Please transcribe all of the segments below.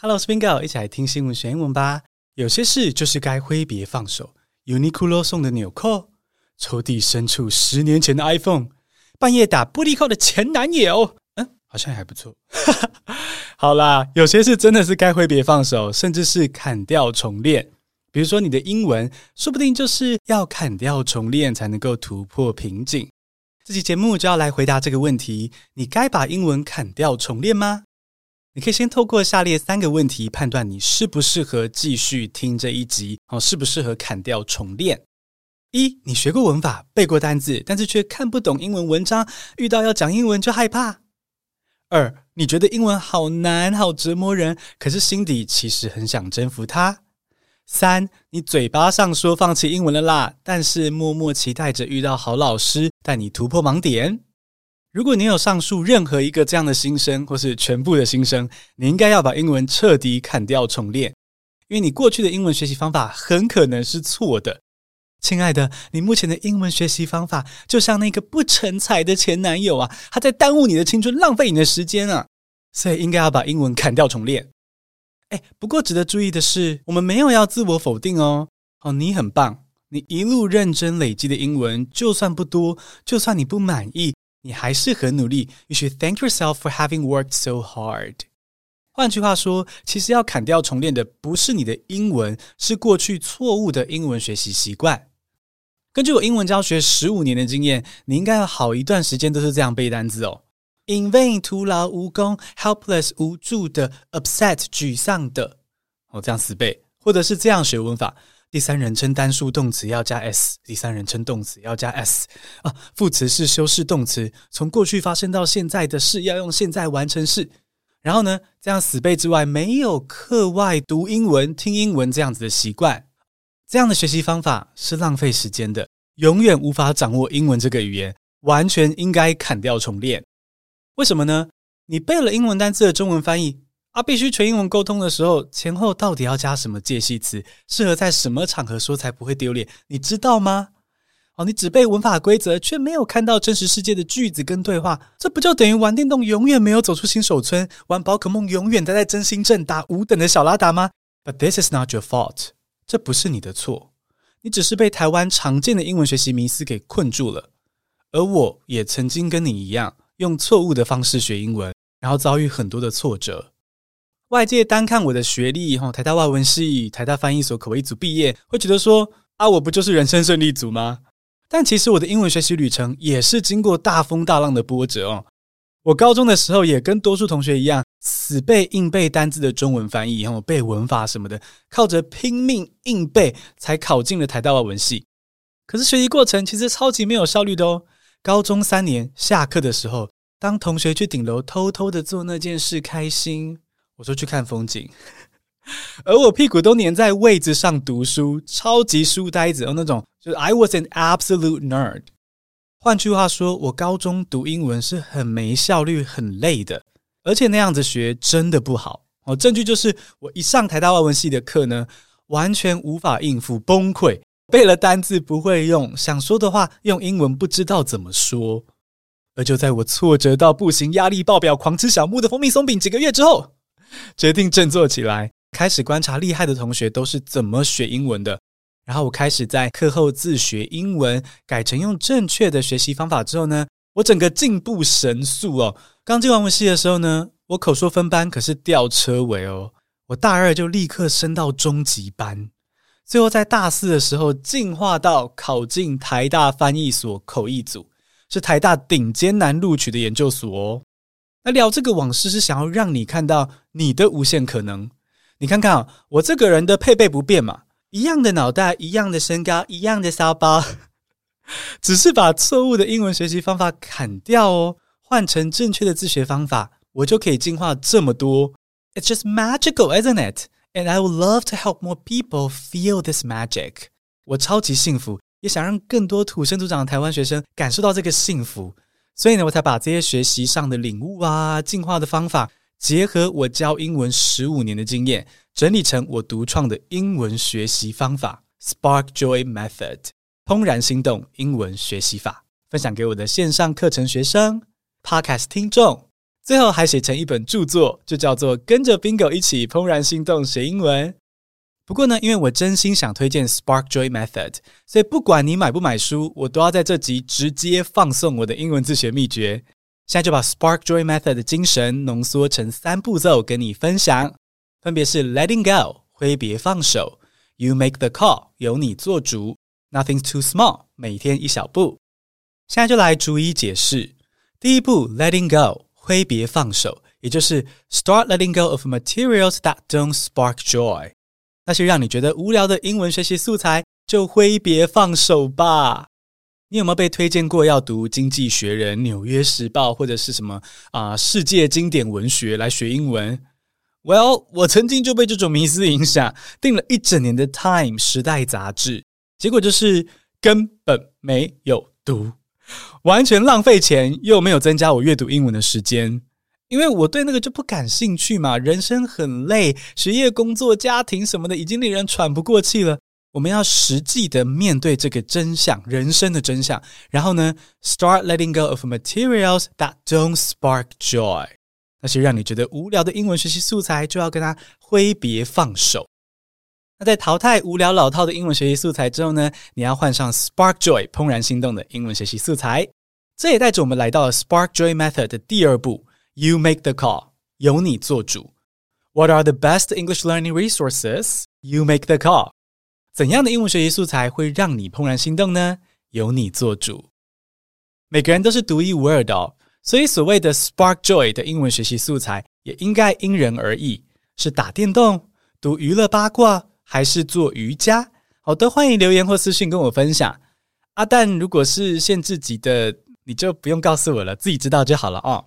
Hello，我是 Bingo，一起来听新闻学英文吧。有些事就是该挥别放手。Uniqlo 送的纽扣，抽屉深处十年前的 iPhone，半夜打玻璃扣的前男友，嗯，好像还不错。好啦，有些事真的是该挥别放手，甚至是砍掉重练。比如说你的英文，说不定就是要砍掉重练才能够突破瓶颈。这期节目就要来回答这个问题：你该把英文砍掉重练吗？你可以先透过下列三个问题判断你适不适合继续听这一集哦，适不适合砍掉重练？一，你学过文法，背过单字，但是却看不懂英文文章，遇到要讲英文就害怕。二，你觉得英文好难，好折磨人，可是心底其实很想征服它。三，你嘴巴上说放弃英文了啦，但是默默期待着遇到好老师带你突破盲点。如果你有上述任何一个这样的心声，或是全部的心声，你应该要把英文彻底砍掉重练，因为你过去的英文学习方法很可能是错的。亲爱的，你目前的英文学习方法就像那个不成才的前男友啊，他在耽误你的青春，浪费你的时间啊，所以应该要把英文砍掉重练。哎，不过值得注意的是，我们没有要自我否定哦。哦，你很棒，你一路认真累积的英文，就算不多，就算你不满意。你还是很努力，You should thank yourself for having worked so hard。换句话说，其实要砍掉重练的不是你的英文，是过去错误的英文学习习惯。根据我英文教学十五年的经验，你应该有好一段时间都是这样背单词哦：in vain 徒劳无功，helpless 无助的，upset 沮丧的。哦，这样死背，或者是这样学文法。第三人称单数动词要加 s，第三人称动词要加 s 啊，副词是修饰动词，从过去发生到现在的事要用现在完成式。然后呢，这样死背之外，没有课外读英文、听英文这样子的习惯，这样的学习方法是浪费时间的，永远无法掌握英文这个语言，完全应该砍掉重练。为什么呢？你背了英文单词的中文翻译。啊，必须全英文沟通的时候，前后到底要加什么介系词？适合在什么场合说才不会丢脸？你知道吗？哦，你只背文法规则，却没有看到真实世界的句子跟对话，这不就等于玩电动永远没有走出新手村，玩宝可梦永远待在真心镇打五等的小拉达吗？But this is not your fault，这不是你的错，你只是被台湾常见的英文学习迷思给困住了。而我也曾经跟你一样，用错误的方式学英文，然后遭遇很多的挫折。外界单看我的学历，哈，台大外文系、台大翻译所口译组毕业，会觉得说啊，我不就是人生胜利组吗？但其实我的英文学习旅程也是经过大风大浪的波折哦。我高中的时候也跟多数同学一样，死背硬背单字的中文翻译，然后背文法什么的，靠着拼命硬背才考进了台大外文系。可是学习过程其实超级没有效率的哦。高中三年下课的时候，当同学去顶楼偷偷的做那件事，开心。我说去看风景，而我屁股都粘在位子上读书，超级书呆子哦，那种就是 I was an absolute nerd。换句话说，我高中读英文是很没效率、很累的，而且那样子学真的不好哦。证据就是我一上台大外文系的课呢，完全无法应付，崩溃，背了单字不会用，想说的话用英文不知道怎么说。而就在我挫折到不行、压力爆表、狂吃小木的蜂蜜松饼几个月之后。决定振作起来，开始观察厉害的同学都是怎么学英文的。然后我开始在课后自学英文，改成用正确的学习方法之后呢，我整个进步神速哦。刚进外文系的时候呢，我口说分班可是吊车尾哦。我大二就立刻升到中级班，最后在大四的时候进化到考进台大翻译所口译组，是台大顶尖难录取的研究所哦。那聊这个往事是想要让你看到你的无限可能。你看看啊，我这个人的配备不变嘛，一样的脑袋，一样的身高，一样的骚包，只是把错误的英文学习方法砍掉哦，换成正确的自学方法，我就可以进化这么多。It's just magical, isn't it? And I would love to help more people feel this magic. 我超级幸福，也想让更多土生土长的台湾学生感受到这个幸福。所以呢，我才把这些学习上的领悟啊、进化的方法，结合我教英文十五年的经验，整理成我独创的英文学习方法。——Spark Joy Method，怦然心动英文学习法，分享给我的线上课程学生、Podcast 听众、最后还写成一本著作，就叫做《跟着 Bingo 一起怦然心动学英文》。不过呢，因为我真心想推荐 Spark Joy Method，所以不管你买不买书，我都要在这集直接放送我的英文自学秘诀。现在就把 Spark Joy Method 的精神浓缩成三步骤跟你分享，分别是 Letting Go 挥别放手，You Make the Call 由你做主，Nothing's too small 每天一小步。现在就来逐一解释。第一步，Letting Go 挥别放手，也就是 Start letting go of materials that don't spark joy。 那些让你觉得无聊的英文学习素材，就挥别放手吧。你有没有被推荐过要读《经济学人》《纽约时报》或者是什么啊、世界经典文学来学英文？Well，我曾经就被这种迷思影响，订了一整年的《Time》时代杂志，结果就是根本没有读，完全浪费钱，又没有增加我阅读英文的时间。因为我对那个就不感兴趣嘛，人生很累，学业、工作、家庭什么的已经令人喘不过气了。我们要实际的面对这个真相，人生的真相。然后呢，start letting go of materials that don't spark joy。那些让你觉得无聊的英文学习素材，就要跟它挥别放手。那在淘汰无聊老套的英文学习素材之后呢，你要换上 spark joy 怦然心动的英文学习素材。这也带着我们来到了 spark joy method 的第二步。You make the call，由你做主。What are the best English learning resources? You make the call。怎样的英文学习素材会让你怦然心动呢？由你做主。每个人都是独一无二的哦，所以所谓的 Spark Joy 的英文学习素材也应该因人而异。是打电动、读娱乐八卦，还是做瑜伽？好的，欢迎留言或私信跟我分享。阿蛋如果是限制级的，你就不用告诉我了，自己知道就好了哦。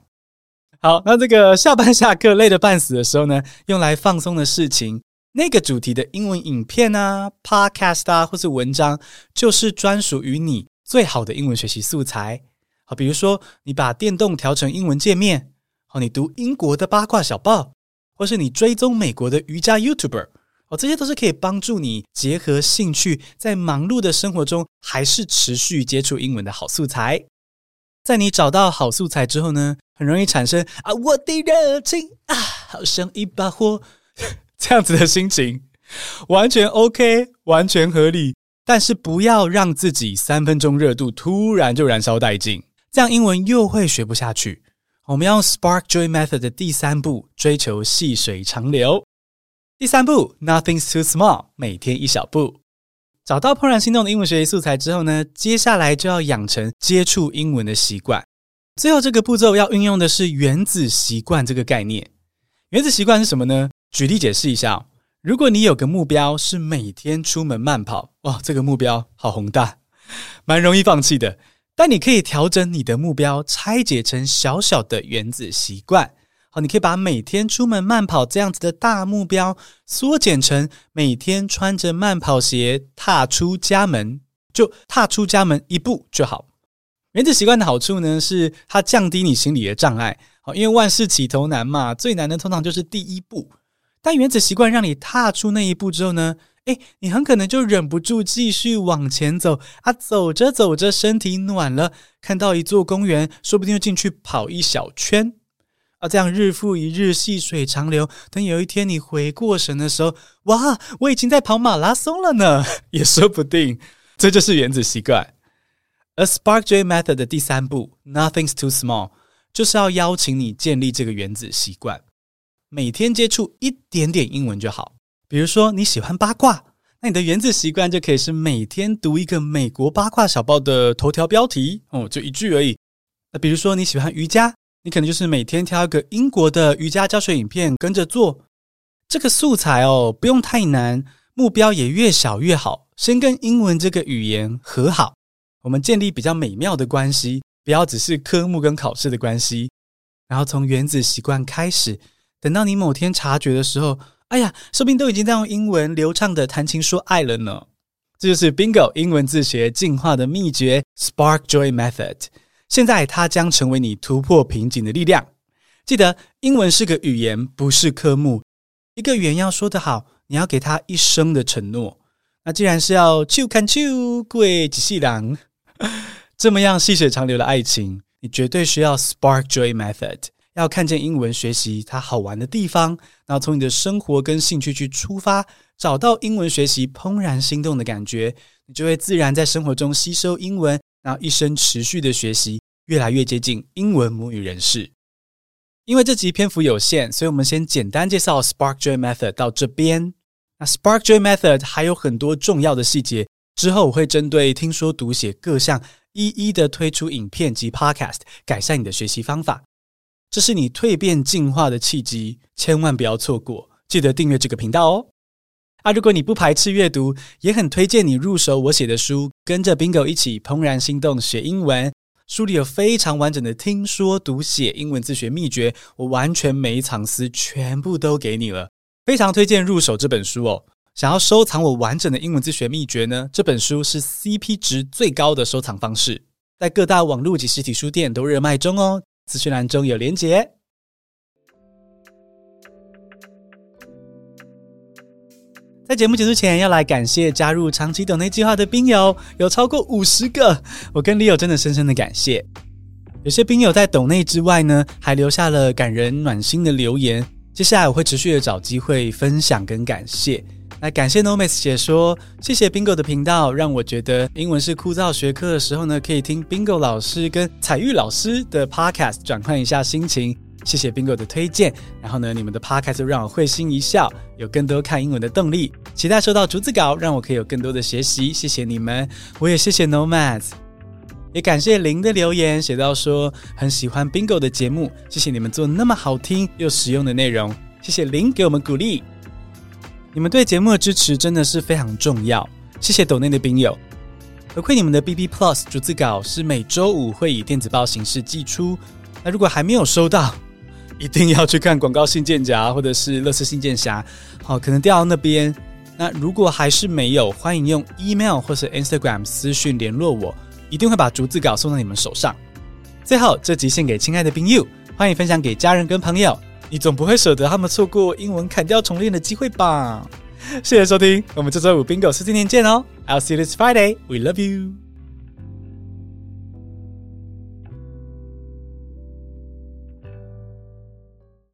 好，那这个下班下课累得半死的时候呢，用来放松的事情，那个主题的英文影片啊、podcast 啊，或是文章，就是专属于你最好的英文学习素材。好，比如说你把电动调成英文界面，好，你读英国的八卦小报，或是你追踪美国的瑜伽 YouTuber，哦，这些都是可以帮助你结合兴趣，在忙碌的生活中还是持续接触英文的好素材。在你找到好素材之后呢，很容易产生啊，我的热情啊，好像一把火，这样子的心情，完全 OK，完全合理。但是不要让自己三分钟热度突然就燃烧殆尽，这样英文又会学不下去。我们要用 Spark Joy Method 的第三步，追求细水长流。第三步，Nothing's too small，每天一小步。找到怦然心动的英文学习素材之后呢，接下来就要养成接触英文的习惯。最后这个步骤要运用的是原子习惯这个概念。原子习惯是什么呢？举例解释一下：如果你有个目标是每天出门慢跑，哇，这个目标好宏大，蛮容易放弃的。但你可以调整你的目标，拆解成小小的原子习惯。好，你可以把每天出门慢跑这样子的大目标缩减成每天穿着慢跑鞋踏出家门，就踏出家门一步就好。原子习惯的好处呢，是它降低你心理的障碍。好，因为万事起头难嘛，最难的通常就是第一步。但原子习惯让你踏出那一步之后呢，诶，你很可能就忍不住继续往前走啊，走着走着身体暖了，看到一座公园，说不定就进去跑一小圈。啊，这样日复一日，细水长流。等有一天你回过神的时候，哇，我已经在跑马拉松了呢，也说不定。这就是原子习惯。而 Spark Joy Method 的第三步，Nothing's too small，就是要邀请你建立这个原子习惯，每天接触一点点英文就好。比如说你喜欢八卦，那你的原子习惯就可以是每天读一个美国八卦小报的头条标题，哦，就一句而已。那比如说你喜欢瑜伽。你可能就是每天挑一个英国的瑜伽教学影片跟着做，这个素材哦，不用太难，目标也越小越好。先跟英文这个语言和好，我们建立比较美妙的关系，不要只是科目跟考试的关系。然后从原子习惯开始，等到你某天察觉的时候，哎呀，说不定都已经在用英文流畅的谈情说爱了呢。这就是 Bingo 英文自学进化的秘诀 Spark Joy Method。现在，它将成为你突破瓶颈的力量。记得，英文是个语言，不是科目。一个语言要说得好，你要给他一生的承诺。那既然是要手牵手过一世人，这么样细水长流的爱情，你绝对需要 Spark Joy Method，要看见英文学习它好玩的地方，然后从你的生活跟兴趣去出发，找到英文学习怦然心动的感觉，你就会自然在生活中吸收英文，然后一生持续的学习，越来越接近英文母语人士。因为这集篇幅有限，所以我们先简单介绍 SparkJoy Method 到这边。那 SparkJoy Method 还有很多重要的细节，之后我会针对听说读写各项一一的推出影片及 Podcast，改善你的学习方法。这是你蜕变进化的契机，千万不要错过！记得订阅这个频道哦。啊，如果你不排斥阅读，也很推荐你入手我写的书，跟着 Bingo 一起怦然心动学英文。书里有非常完整的听说读写英文自学秘诀，我完全没藏私，全部都给你了。非常推荐入手这本书哦！想要收藏我完整的英文自学秘诀呢？这本书是 CP 值最高的收藏方式，在各大网络及实体书店都热卖中哦。资讯栏中有连结。在节目结束前，要来感谢加入长期抖内计划的宾友，有超过五十个，我跟 Leo 真的深深的感谢。有些宾友在抖内之外呢，还留下了感人暖心的留言。接下来我会持续的找机会分享跟感谢。来感谢 Nomis 姐说，谢谢 Bingo 的频道，让我觉得英文是枯燥学科的时候呢，可以听 Bingo 老师跟彩玉老师的 Podcast 转换一下心情。谢谢 Bingo 的推荐，然后呢，你们的 Podcast 让我会心一笑，有更多看英文的动力。期待收到逐字稿，让我可以有更多的学习。谢谢你们，我也谢谢 Nomads，也感谢林的留言，写到说很喜欢 Bingo 的节目，谢谢你们做那么好听又实用的内容。谢谢林给我们鼓励，你们对节目的支持真的是非常重要。谢谢抖内的宾友，回馈你们的 BB Plus 逐字稿是每周五会以电子报形式寄出。那如果还没有收到，一定要去看广告信件夹或者是垃圾信件匣，好，可能掉到那边。那如果还是没有，欢迎用 email 或是 Instagram 私讯联络我，一定会把逐字稿送到你们手上。最后，这集献给亲爱的宾友，欢迎分享给家人跟朋友。你总不会舍得他们错过英文砍掉重练的机会吧？谢谢收听，我们这周五 Bingo 四今年见哦！I'll see you this Friday. We love you.